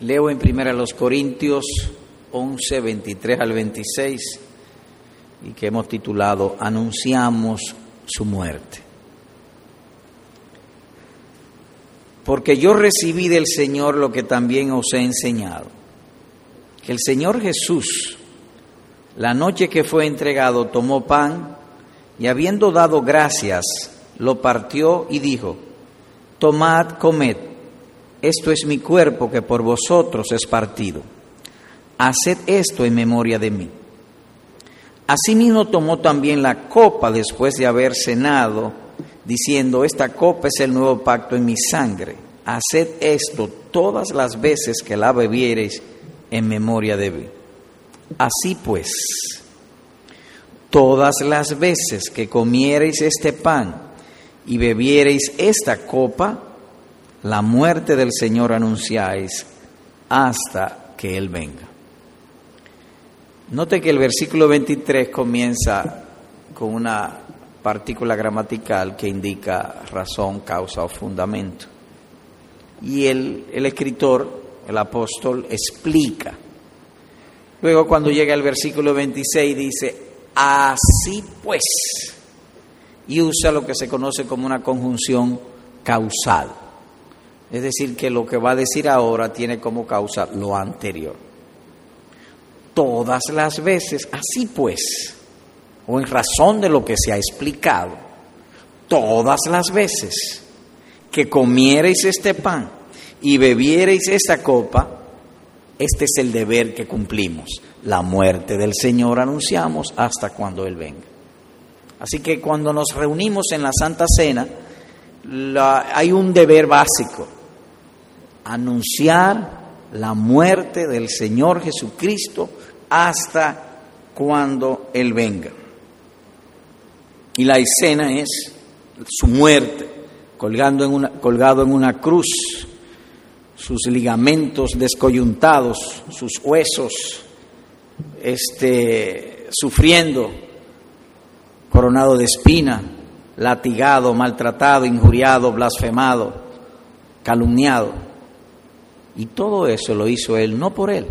Leo en primera los Corintios 11, 23 al 26 y que hemos titulado Anunciamos su muerte. Porque yo recibí del Señor lo que también os he enseñado, que el Señor Jesús, la noche que fue entregado, tomó pan y habiendo dado gracias, lo partió y dijo, tomad, comed, esto es mi cuerpo que por vosotros es partido. Haced esto en memoria de mí. Asimismo tomó también la copa después de haber cenado, diciendo, esta copa es el nuevo pacto en mi sangre. Haced esto todas las veces que la bebiereis en memoria de mí. Así pues, todas las veces que comiereis este pan y bebiereis esta copa, la muerte del Señor anunciáis hasta que Él venga. Note que el versículo 23 comienza con una partícula gramatical que indica razón, causa o fundamento. Y el, el escritor, el apóstol, explica. Luego cuando llega el versículo 26 dice, así pues, y usa lo que se conoce como una conjunción causal. Es decir, que lo que va a decir ahora tiene como causa lo anterior todas las veces. Así pues, o en razón de lo que se ha explicado, todas las veces que comiereis este pan y bebiereis esta copa, este es el deber que cumplimos. La muerte del Señor anunciamos hasta cuando Él venga. Así que cuando nos reunimos en la Santa Cena, hay un deber básico, anunciar la muerte del Señor Jesucristo hasta cuando Él venga. Y la escena es su muerte, colgando en una, colgado en una cruz, sus ligamentos descoyuntados, sus huesos, este, sufriendo, coronado de espina, latigado, maltratado, injuriado, blasfemado, calumniado. Y todo eso lo hizo Él, no por Él,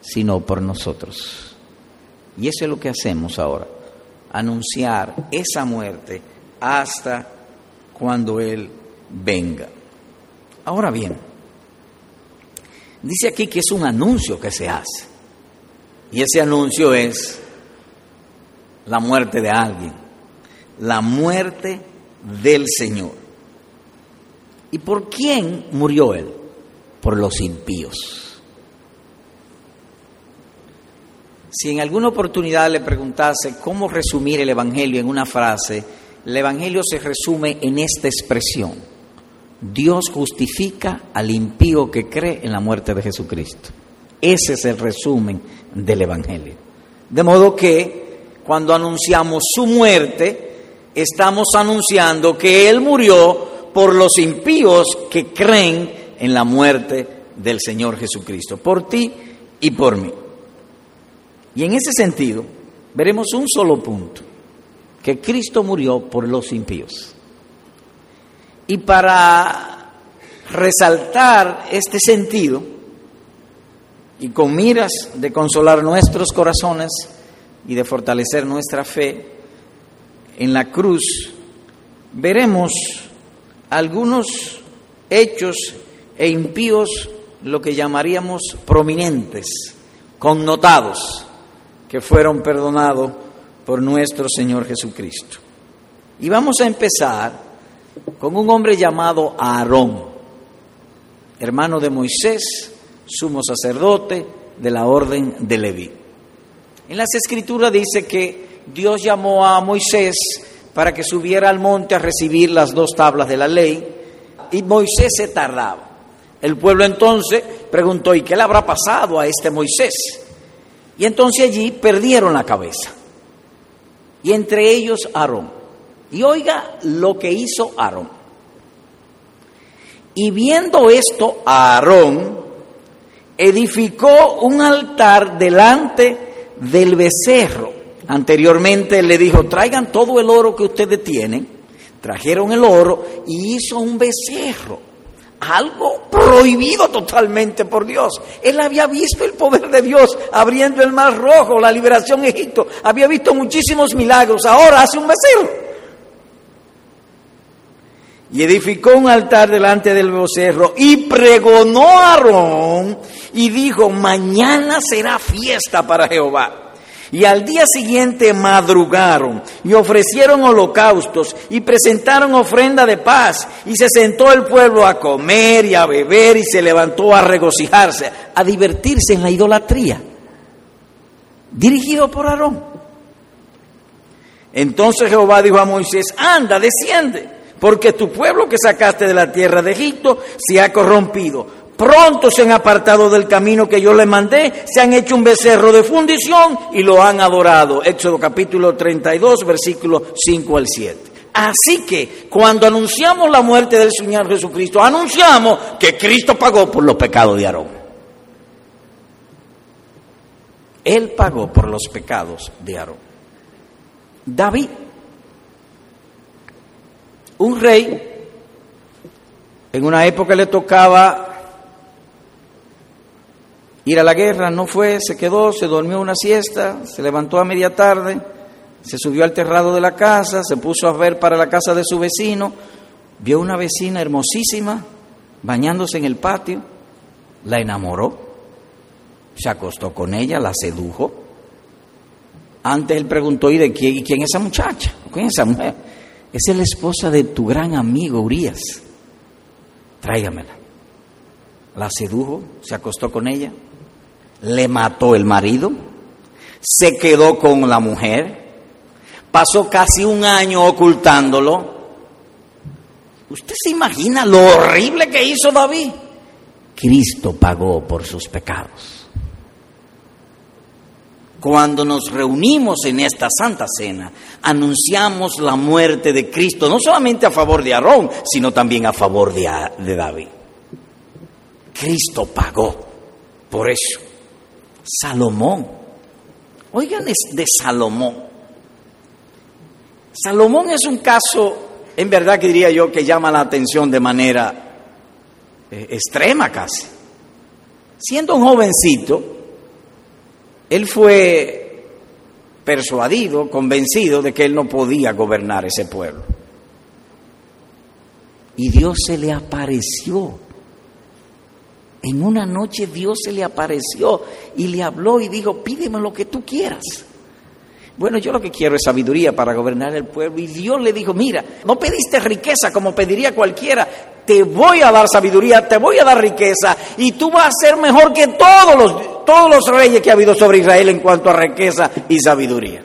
sino por nosotros. Y eso es lo que hacemos ahora, anunciar esa muerte hasta cuando Él venga. Ahora bien, dice aquí que es un anuncio que se hace. Y ese anuncio es la muerte de alguien, la muerte del Señor. ¿Y por quién murió Él? Por los impíos. Si en alguna oportunidad le preguntase cómo resumir el Evangelio en una frase, el Evangelio se resume en esta expresión. Dios justifica al impío que cree en la muerte de Jesucristo. Ese es el resumen del Evangelio. De modo que cuando anunciamos su muerte, estamos anunciando que Él murió por los impíos que creen en la muerte del Señor Jesucristo, por ti y por mí. Y en ese sentido, veremos un solo punto, que Cristo murió por los impíos. Y para resaltar este sentido, y con miras de consolar nuestros corazones y de fortalecer nuestra fe, en la cruz veremos algunos hechos e impíos, lo que llamaríamos prominentes, connotados que fueron perdonados por nuestro Señor Jesucristo. Y vamos a empezar con un hombre llamado Aarón, hermano de Moisés, sumo sacerdote de la orden de Leví. En las escrituras dice que Dios llamó a Moisés para que subiera al monte a recibir las dos tablas de la ley y Moisés se tardaba. El pueblo entonces preguntó, ¿y qué le habrá pasado a este Moisés? Y entonces allí perdieron la cabeza. Y entre ellos Aarón. Y oiga lo que hizo Aarón. Y viendo esto, Aarón edificó un altar delante del becerro. Anteriormente le dijo, traigan todo el oro que ustedes tienen. Trajeron el oro y hizo un becerro algo prohibido totalmente por Dios. Él había visto el poder de Dios abriendo el mar rojo, la liberación de Egipto, había visto muchísimos milagros, ahora hace un becerro. Y edificó un altar delante del becerro y pregonó a Aarón y dijo, mañana será fiesta para Jehová. Y al día siguiente madrugaron y ofrecieron holocaustos y presentaron ofrenda de paz. Y se sentó el pueblo a comer y a beber y se levantó a regocijarse, a divertirse en la idolatría, dirigido por Aarón. Entonces Jehová dijo a Moisés, anda, desciende, porque tu pueblo que sacaste de la tierra de Egipto se ha corrompido pronto se han apartado del camino que yo les mandé, se han hecho un becerro de fundición y lo han adorado. Éxodo capítulo 32, versículos 5 al 7. Así que cuando anunciamos la muerte del Señor Jesucristo, anunciamos que Cristo pagó por los pecados de Aarón. Él pagó por los pecados de Aarón. David, un rey, en una época le tocaba ir a la guerra, no fue, se quedó, se durmió una siesta, se levantó a media tarde, se subió al terrado de la casa, se puso a ver para la casa de su vecino, vio una vecina hermosísima bañándose en el patio, la enamoró, se acostó con ella, la sedujo. Antes él preguntó, ¿y de quién, quién es esa muchacha? ¿Quién es esa mujer? Es la esposa de tu gran amigo Urias. Tráigamela. La sedujo, se acostó con ella, le mató el marido, se quedó con la mujer, pasó casi un año ocultándolo. ¿Usted se imagina lo horrible que hizo David? Cristo pagó por sus pecados. Cuando nos reunimos en esta Santa Cena, anunciamos la muerte de Cristo, no solamente a favor de Aarón, sino también a favor de, de David. Cristo pagó por eso. Salomón. Oigan de Salomón. Salomón es un caso, en verdad que diría yo, que llama la atención de manera eh, extrema casi. Siendo un jovencito, él fue persuadido, convencido de que él no podía gobernar ese pueblo. Y Dios se le apareció en una noche Dios se le apareció y le habló y dijo, pídeme lo que tú quieras. Bueno, yo lo que quiero es sabiduría para gobernar el pueblo. Y Dios le dijo, mira, no pediste riqueza como pediría cualquiera, te voy a dar sabiduría, te voy a dar riqueza y tú vas a ser mejor que todos los, todos los reyes que ha habido sobre Israel en cuanto a riqueza y sabiduría.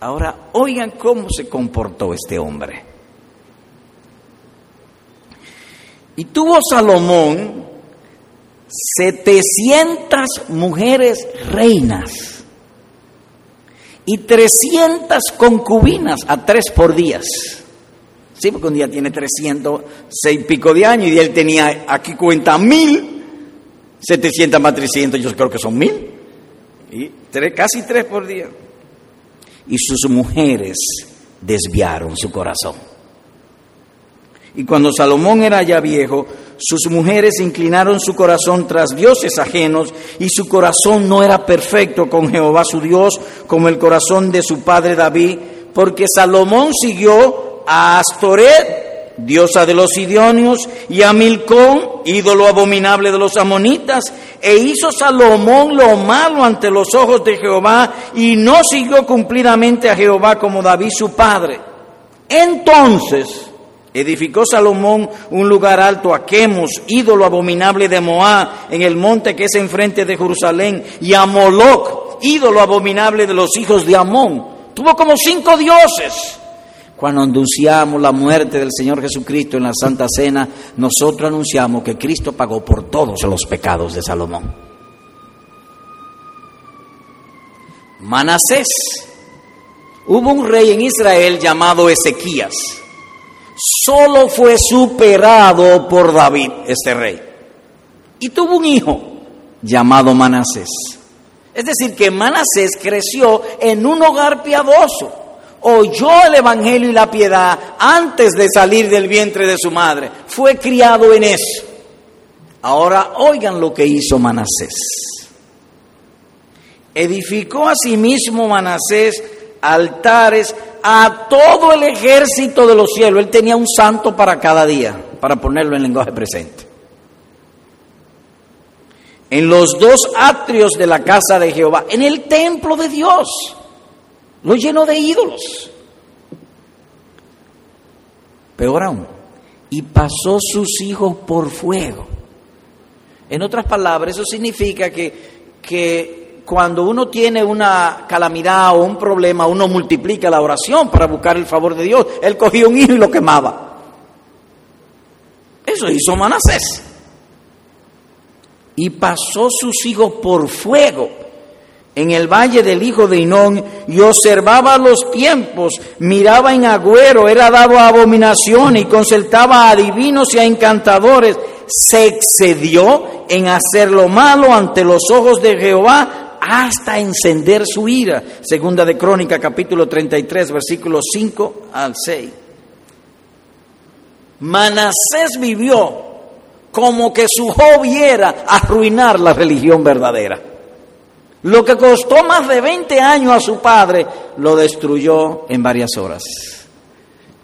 Ahora, oigan cómo se comportó este hombre. Y tuvo Salomón 700 mujeres reinas y 300 concubinas a tres por días. Sí, porque un día tiene 306 pico de años y él tenía, aquí cuenta mil, 700 más 300, yo creo que son mil, y tres, casi tres por día. Y sus mujeres desviaron su corazón. Y cuando Salomón era ya viejo, sus mujeres inclinaron su corazón tras dioses ajenos y su corazón no era perfecto con Jehová su Dios como el corazón de su padre David, porque Salomón siguió a Astoret, diosa de los Sidonios, y a Milcón, ídolo abominable de los amonitas, e hizo Salomón lo malo ante los ojos de Jehová y no siguió cumplidamente a Jehová como David su padre. Entonces, Edificó Salomón un lugar alto a Quemos, ídolo abominable de Moab, en el monte que es enfrente de Jerusalén, y a Moloch, ídolo abominable de los hijos de Amón. Tuvo como cinco dioses. Cuando anunciamos la muerte del Señor Jesucristo en la Santa Cena, nosotros anunciamos que Cristo pagó por todos los pecados de Salomón. Manasés. Hubo un rey en Israel llamado Ezequías solo fue superado por David, este rey. Y tuvo un hijo llamado Manasés. Es decir, que Manasés creció en un hogar piadoso, oyó el Evangelio y la piedad antes de salir del vientre de su madre. Fue criado en eso. Ahora oigan lo que hizo Manasés. Edificó a sí Manasés altares a todo el ejército de los cielos. Él tenía un santo para cada día, para ponerlo en lenguaje presente. En los dos atrios de la casa de Jehová, en el templo de Dios, lo llenó de ídolos. Peor aún, y pasó sus hijos por fuego. En otras palabras, eso significa que, que cuando uno tiene una calamidad o un problema, uno multiplica la oración para buscar el favor de Dios. Él cogía un hijo y lo quemaba. Eso hizo Manasés. Y pasó sus hijos por fuego en el valle del hijo de Inón y observaba los tiempos, miraba en agüero, era dado a abominación y consultaba a adivinos y a encantadores. Se excedió en hacer lo malo ante los ojos de Jehová hasta encender su ira. Segunda de Crónica, capítulo 33, versículos 5 al 6. Manasés vivió como que su hobby era arruinar la religión verdadera. Lo que costó más de 20 años a su padre, lo destruyó en varias horas.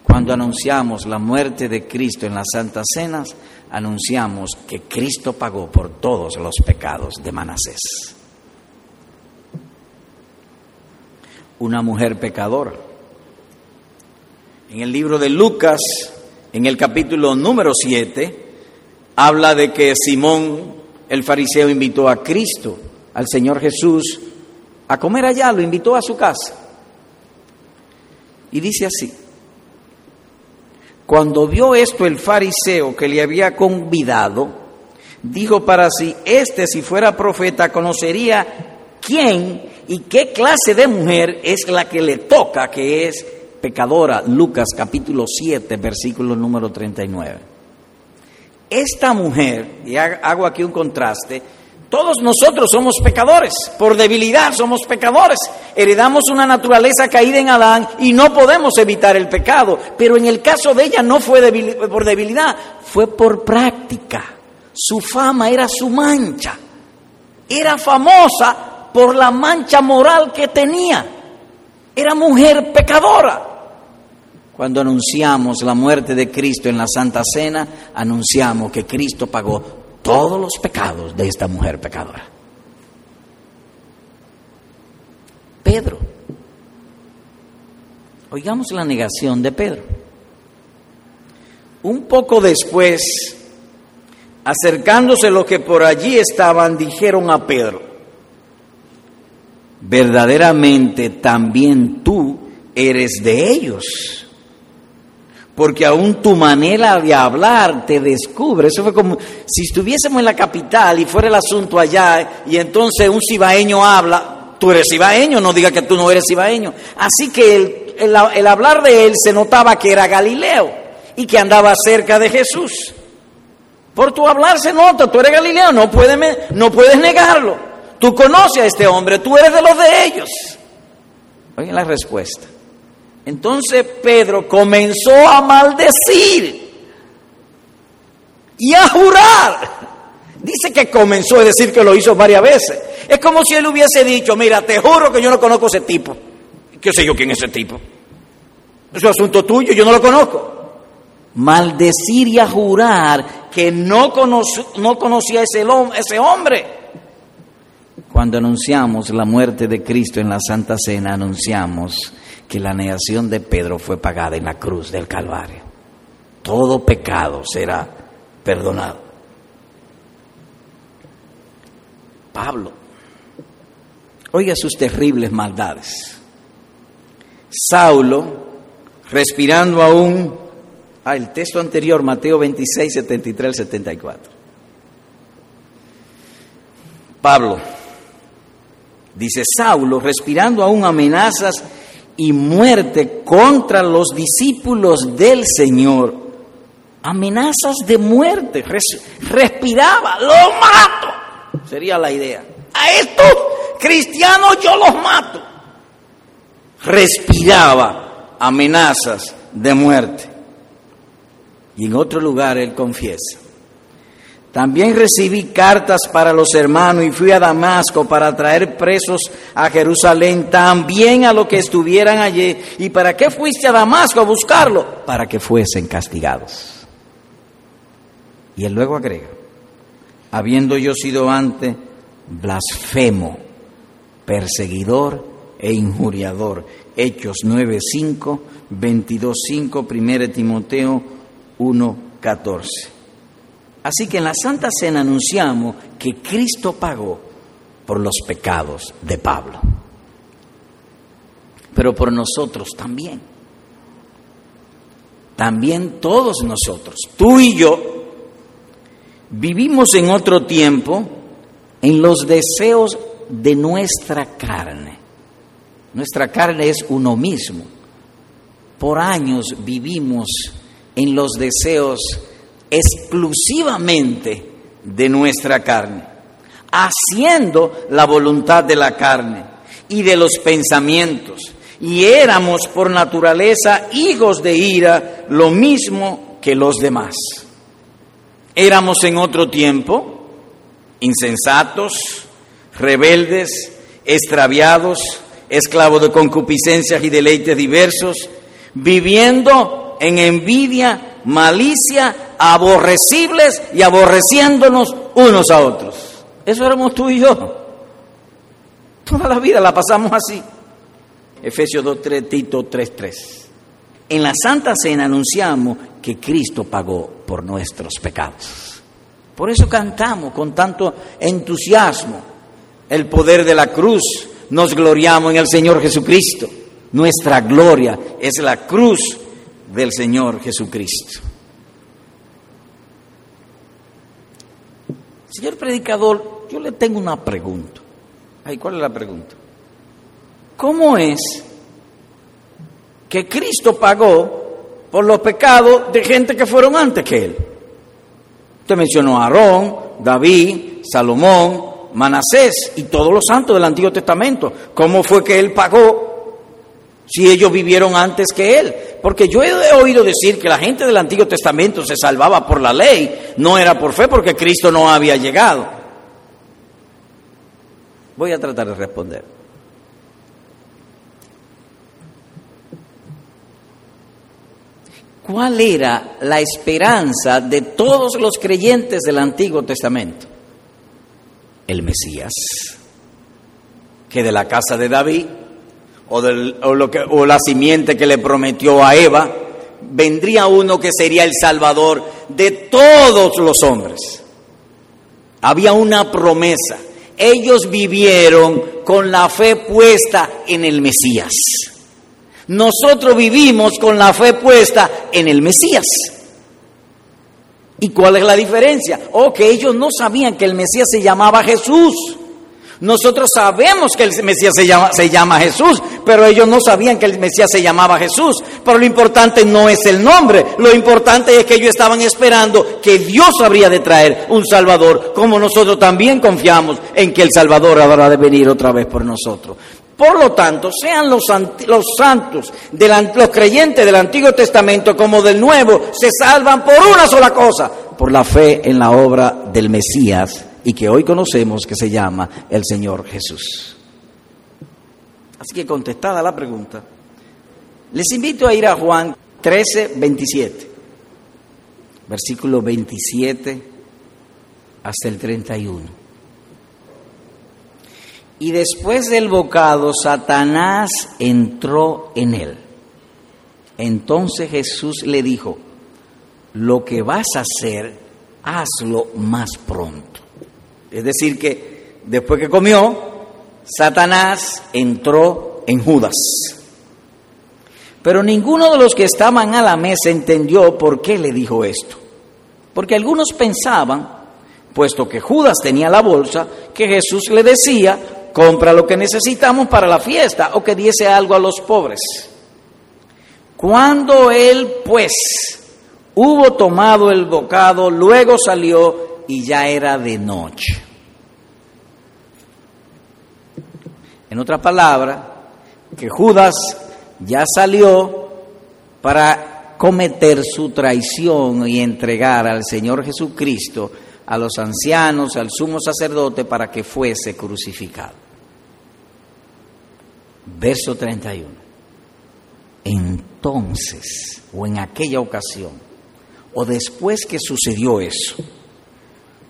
Cuando anunciamos la muerte de Cristo en las Santas Cenas, anunciamos que Cristo pagó por todos los pecados de Manasés. Una mujer pecadora. En el libro de Lucas, en el capítulo número 7, habla de que Simón, el fariseo, invitó a Cristo, al Señor Jesús, a comer allá, lo invitó a su casa. Y dice así, cuando vio esto el fariseo que le había convidado, dijo para sí, este si fuera profeta conocería quién y qué clase de mujer es la que le toca, que es pecadora. Lucas capítulo 7, versículo número 39. Esta mujer, y hago aquí un contraste, todos nosotros somos pecadores, por debilidad somos pecadores, heredamos una naturaleza caída en Adán y no podemos evitar el pecado, pero en el caso de ella no fue por debilidad, fue por práctica. Su fama era su mancha, era famosa por la mancha moral que tenía. Era mujer pecadora. Cuando anunciamos la muerte de Cristo en la Santa Cena, anunciamos que Cristo pagó todos los pecados de esta mujer pecadora. Pedro. Oigamos la negación de Pedro. Un poco después, acercándose los que por allí estaban, dijeron a Pedro, verdaderamente también tú eres de ellos. Porque aún tu manera de hablar te descubre. Eso fue como si estuviésemos en la capital y fuera el asunto allá y entonces un cibaeño habla, tú eres cibaeño, no diga que tú no eres cibaeño. Así que el, el hablar de él se notaba que era Galileo y que andaba cerca de Jesús. Por tu hablar se nota, tú eres Galileo, no puedes, no puedes negarlo. Tú conoces a este hombre, tú eres de los de ellos. Oigan la respuesta. Entonces Pedro comenzó a maldecir y a jurar. Dice que comenzó a decir que lo hizo varias veces. Es como si él hubiese dicho, mira, te juro que yo no conozco a ese tipo. ¿Qué sé yo quién es ese tipo? Es un asunto tuyo, yo no lo conozco. Maldecir y a jurar que no, no conocía a ese, ese hombre. Cuando anunciamos la muerte de Cristo en la Santa Cena, anunciamos que la negación de Pedro fue pagada en la cruz del Calvario. Todo pecado será perdonado. Pablo, oiga sus terribles maldades. Saulo, respirando aún, ah, el texto anterior, Mateo 26, 73 74. Pablo, dice Saulo, respirando aún amenazas y muerte contra los discípulos del Señor. Amenazas de muerte, respiraba, lo mato, sería la idea. A estos cristianos yo los mato. Respiraba amenazas de muerte. Y en otro lugar él confiesa, también recibí cartas para los hermanos y fui a Damasco para traer presos a Jerusalén, también a los que estuvieran allí. ¿Y para qué fuiste a Damasco a buscarlo? Para que fuesen castigados. Y él luego agrega, habiendo yo sido antes blasfemo, perseguidor e injuriador. Hechos 9.5, 22.5, 1 Timoteo 1.14. Así que en la Santa Cena anunciamos que Cristo pagó por los pecados de Pablo, pero por nosotros también. También todos nosotros, tú y yo, vivimos en otro tiempo en los deseos de nuestra carne. Nuestra carne es uno mismo. Por años vivimos en los deseos exclusivamente de nuestra carne, haciendo la voluntad de la carne y de los pensamientos. Y éramos por naturaleza hijos de ira, lo mismo que los demás. Éramos en otro tiempo insensatos, rebeldes, extraviados, esclavos de concupiscencias y deleites diversos, viviendo en envidia, malicia, aborrecibles y aborreciéndonos unos a otros. Eso éramos tú y yo. Toda la vida la pasamos así. Efesios 2.3, Tito 3.3. En la Santa Cena anunciamos que Cristo pagó por nuestros pecados. Por eso cantamos con tanto entusiasmo el poder de la cruz. Nos gloriamos en el Señor Jesucristo. Nuestra gloria es la cruz del Señor Jesucristo. Señor predicador, yo le tengo una pregunta. Ay, ¿cuál es la pregunta? ¿Cómo es que Cristo pagó por los pecados de gente que fueron antes que Él? Usted mencionó a Aarón, David, Salomón, Manasés y todos los santos del Antiguo Testamento. ¿Cómo fue que Él pagó si ellos vivieron antes que Él? Porque yo he oído decir que la gente del Antiguo Testamento se salvaba por la ley, no era por fe porque Cristo no había llegado. Voy a tratar de responder. ¿Cuál era la esperanza de todos los creyentes del Antiguo Testamento? El Mesías, que de la casa de David o, lo que, o la simiente que le prometió a Eva, vendría uno que sería el Salvador de todos los hombres. Había una promesa. Ellos vivieron con la fe puesta en el Mesías. Nosotros vivimos con la fe puesta en el Mesías. ¿Y cuál es la diferencia? Oh, que ellos no sabían que el Mesías se llamaba Jesús. Nosotros sabemos que el Mesías se llama, se llama Jesús, pero ellos no sabían que el Mesías se llamaba Jesús. Pero lo importante no es el nombre, lo importante es que ellos estaban esperando que Dios habría de traer un Salvador, como nosotros también confiamos en que el Salvador habrá de venir otra vez por nosotros. Por lo tanto, sean los, santos, los creyentes del Antiguo Testamento como del Nuevo, se salvan por una sola cosa, por la fe en la obra del Mesías y que hoy conocemos que se llama el Señor Jesús. Así que contestada la pregunta, les invito a ir a Juan 13, 27, versículo 27 hasta el 31. Y después del bocado, Satanás entró en él. Entonces Jesús le dijo, lo que vas a hacer, hazlo más pronto. Es decir, que después que comió, Satanás entró en Judas. Pero ninguno de los que estaban a la mesa entendió por qué le dijo esto. Porque algunos pensaban, puesto que Judas tenía la bolsa, que Jesús le decía, compra lo que necesitamos para la fiesta o que diese algo a los pobres. Cuando él, pues, hubo tomado el bocado, luego salió y ya era de noche. En otra palabra, que Judas ya salió para cometer su traición y entregar al Señor Jesucristo a los ancianos, al sumo sacerdote, para que fuese crucificado. Verso 31. Entonces, o en aquella ocasión, o después que sucedió eso,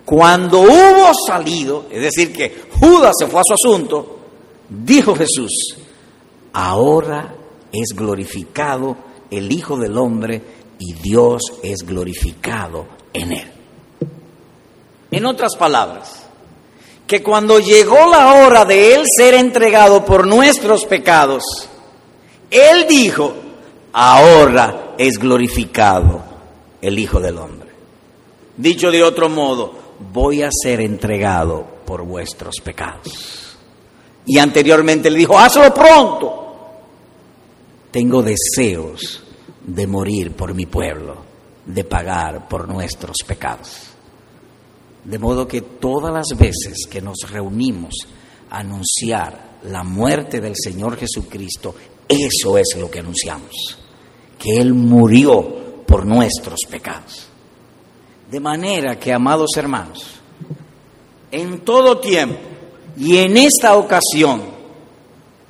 cuando hubo salido, es decir, que Judas se fue a su asunto, dijo Jesús, ahora es glorificado el Hijo del Hombre y Dios es glorificado en él. En otras palabras, que cuando llegó la hora de Él ser entregado por nuestros pecados, Él dijo, ahora es glorificado el Hijo del Hombre. Dicho de otro modo, voy a ser entregado por vuestros pecados. Y anteriormente le dijo, hazlo pronto. Tengo deseos de morir por mi pueblo, de pagar por nuestros pecados. De modo que todas las veces que nos reunimos a anunciar la muerte del Señor Jesucristo, eso es lo que anunciamos, que Él murió por nuestros pecados. De manera que, amados hermanos, en todo tiempo y en esta ocasión,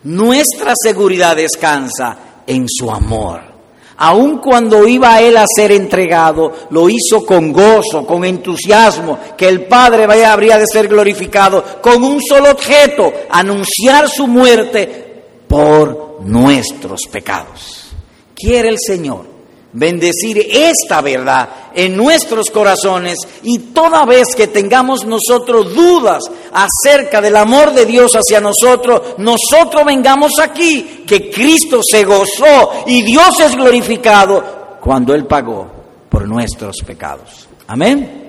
nuestra seguridad descansa en su amor Aun cuando iba él a ser entregado, lo hizo con gozo, con entusiasmo, que el Padre vaya, habría de ser glorificado, con un solo objeto, anunciar su muerte por nuestros pecados. Quiere el Señor bendecir esta verdad en nuestros corazones y toda vez que tengamos nosotros dudas acerca del amor de Dios hacia nosotros, nosotros vengamos aquí, que Cristo se gozó y Dios es glorificado cuando Él pagó por nuestros pecados. Amén.